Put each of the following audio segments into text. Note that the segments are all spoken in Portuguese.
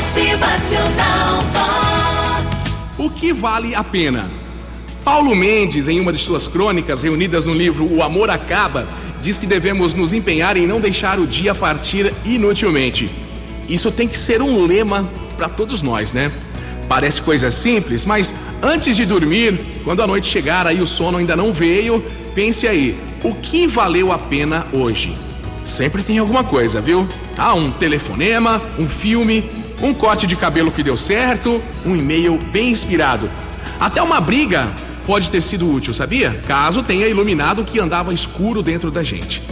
Motivacional Vox. O que vale a pena? Paulo Mendes, em uma de suas crônicas reunidas no livro O Amor Acaba, diz que devemos nos empenhar em não deixar o dia partir inutilmente. Isso tem que ser um lema para todos nós, né? Parece coisa simples, mas antes de dormir, quando a noite chegar e o sono ainda não veio, pense aí, o que valeu a pena hoje? Sempre tem alguma coisa, viu? Ah, um telefonema, um filme, um corte de cabelo que deu certo, um e-mail bem inspirado. Até uma briga pode ter sido útil, sabia? Caso tenha iluminado o que andava escuro dentro da gente.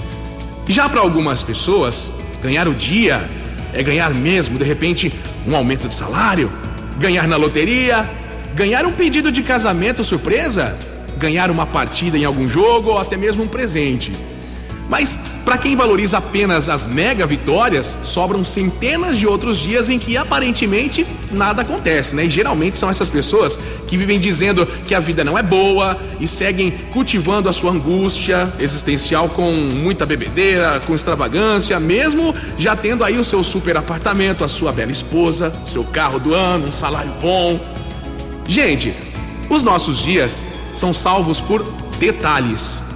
Já para algumas pessoas, ganhar o dia é ganhar mesmo, de repente, um aumento de salário, ganhar na loteria, ganhar um pedido de casamento surpresa, ganhar uma partida em algum jogo ou até mesmo um presente. Mas para quem valoriza apenas as mega vitórias, sobram centenas de outros dias em que aparentemente nada acontece, né? E geralmente são essas pessoas que vivem dizendo que a vida não é boa e seguem cultivando a sua angústia existencial com muita bebedeira, com extravagância, mesmo já tendo aí o seu super apartamento, a sua bela esposa, o seu carro do ano, um salário bom. Gente, os nossos dias são salvos por detalhes.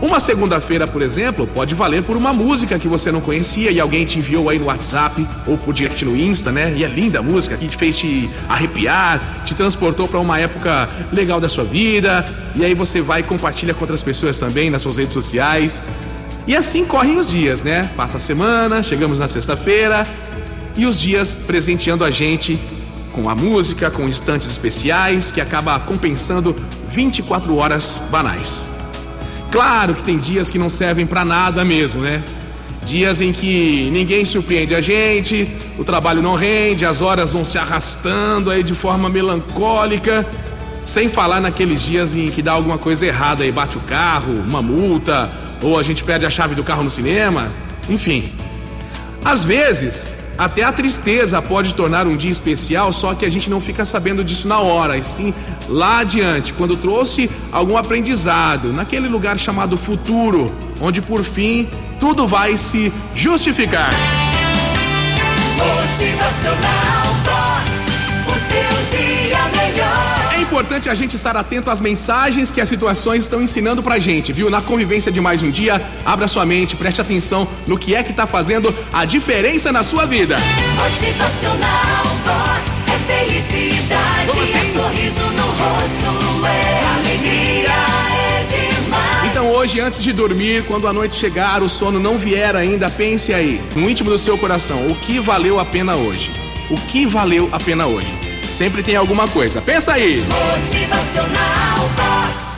Uma segunda-feira, por exemplo, pode valer por uma música que você não conhecia e alguém te enviou aí no WhatsApp ou por direct no Insta, né? E é linda a música que te fez te arrepiar, te transportou para uma época legal da sua vida. E aí você vai e compartilha com outras pessoas também nas suas redes sociais. E assim correm os dias, né? Passa a semana, chegamos na sexta-feira e os dias presenteando a gente com a música, com instantes especiais que acaba compensando 24 horas banais. Claro que tem dias que não servem para nada mesmo, né? Dias em que ninguém surpreende a gente, o trabalho não rende, as horas vão se arrastando aí de forma melancólica, sem falar naqueles dias em que dá alguma coisa errada aí, bate o carro, uma multa, ou a gente perde a chave do carro no cinema, enfim. Às vezes, até a tristeza pode tornar um dia especial, só que a gente não fica sabendo disso na hora, e sim lá adiante, quando trouxe algum aprendizado, naquele lugar chamado futuro, onde por fim tudo vai se justificar. Motivacional importante a gente estar atento às mensagens que as situações estão ensinando pra gente, viu? Na convivência de mais um dia, abra sua mente, preste atenção no que é que tá fazendo a diferença na sua vida. Motivacional Vox é felicidade, assim? é sorriso no rosto, é alegria, é demais. Então hoje, antes de dormir, quando a noite chegar, o sono não vier ainda, pense aí, no íntimo do seu coração, o que valeu a pena hoje? O que valeu a pena hoje? sempre tem alguma coisa. Pensa aí! Motivacional Vox.